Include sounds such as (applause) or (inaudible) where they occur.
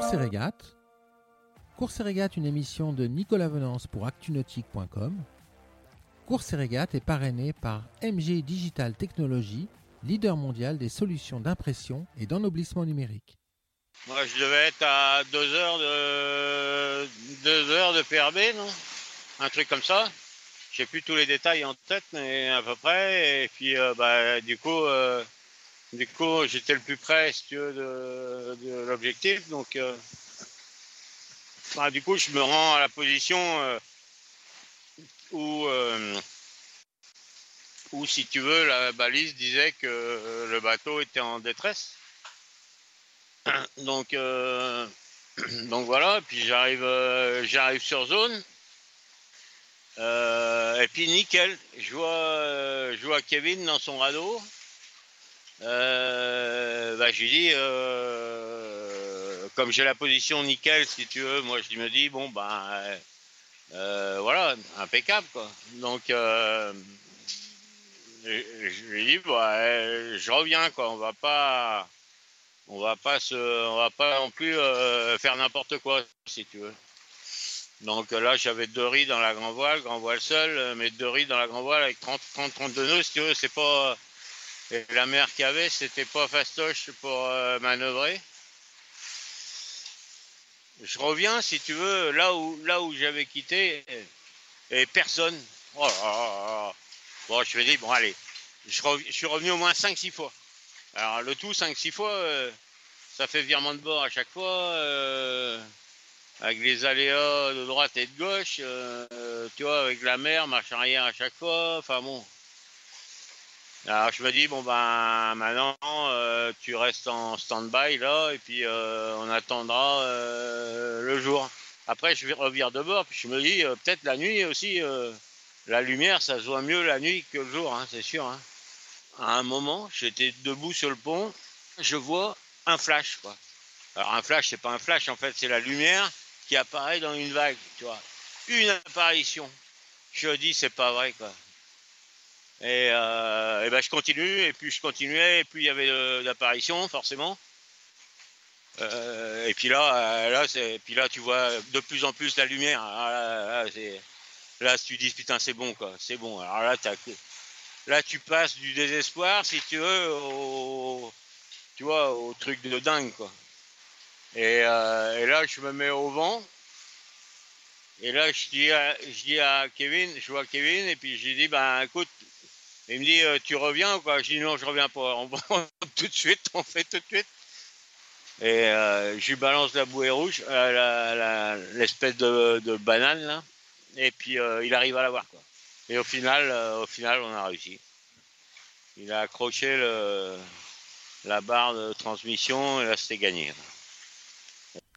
Course et régate. Course régate, une émission de Nicolas Venance pour actunautique.com. Course et régate est parrainé par MG Digital Technologies, leader mondial des solutions d'impression et d'ennoblissement numérique. Moi, je devais être à 2 heures de 2 heures de PRB, non? Un truc comme ça. J'ai plus tous les détails en tête, mais à peu près. Et puis, euh, bah, du coup, euh, du coup, j'étais le plus près, si tu veux, de, l'objectif. Donc, euh, bah, du coup, je me rends à la position où, où, si tu veux, la balise disait que le bateau était en détresse. Donc, donc voilà. Puis j'arrive, j'arrive sur zone. Euh, et puis nickel, je vois, euh, je vois Kevin dans son radeau. Euh, bah, lui dis, comme j'ai la position nickel, si tu veux, moi je me dis, bon, ben voilà, impeccable quoi. Donc je, lui dis, bah, je reviens quoi, on va pas, on va pas on va pas non plus faire n'importe quoi, si tu veux. Donc là, j'avais deux riz dans la grand voile, grand voile seul, euh, mais deux riz dans la grand voile avec 30, 30 32 nœuds, si tu veux, c'est pas. Et la mer qu'il y avait, c'était pas fastoche pour euh, manœuvrer. Je reviens, si tu veux, là où, là où j'avais quitté, et, personne. Oh bon, je me dis, bon, allez, je, suis revenu au moins 5-6 fois. Alors, le tout, 5-6 fois, euh, ça fait virement de bord à chaque fois avec les aléas de droite et de gauche, euh, tu vois, avec la mer, marche arrière à chaque fois, enfin bon. Alors je me dis, bon ben maintenant, euh, tu restes en stand-by là, et puis euh, on attendra le jour. Après, je vais revenir de bord, puis je me dis, peut-être la nuit aussi, la lumière, ça se voit mieux la nuit que le jour, hein, c'est sûr. Hein. À un moment, j'étais debout sur le pont, je vois un flash, quoi. Alors un flash, c'est pas un flash, en fait, c'est la lumière qui apparaît dans une vague, tu vois. Une apparition. Je dis, c'est pas vrai, quoi. Et, euh, ben je continue, et puis je continuais, et puis il y avait l'apparition, forcément. Euh, et puis là, euh, là, c'est, puis là, tu vois de plus en plus la lumière. Ah, là, tu dis putain, c'est bon, quoi, c'est bon. Alors là, là, tu passes du désespoir, si tu veux, au, tu vois, au truc de dingue, quoi. Euh, et, là, je me mets au vent. Et là, je dis, à, je dis à Kevin, je vois Kevin, et puis je lui dis, ben écoute, il me dit, euh, tu reviens quoi Je dis, non, je reviens pas. On (laughs) tout de suite, on fait tout de suite. Et euh, je lui balance la bouée rouge, l'espèce de, banane, là. Et puis, il arrive à l'avoir, quoi. Et au final, au final, on a réussi. Il a accroché la barre de transmission, et là, c'était gagné.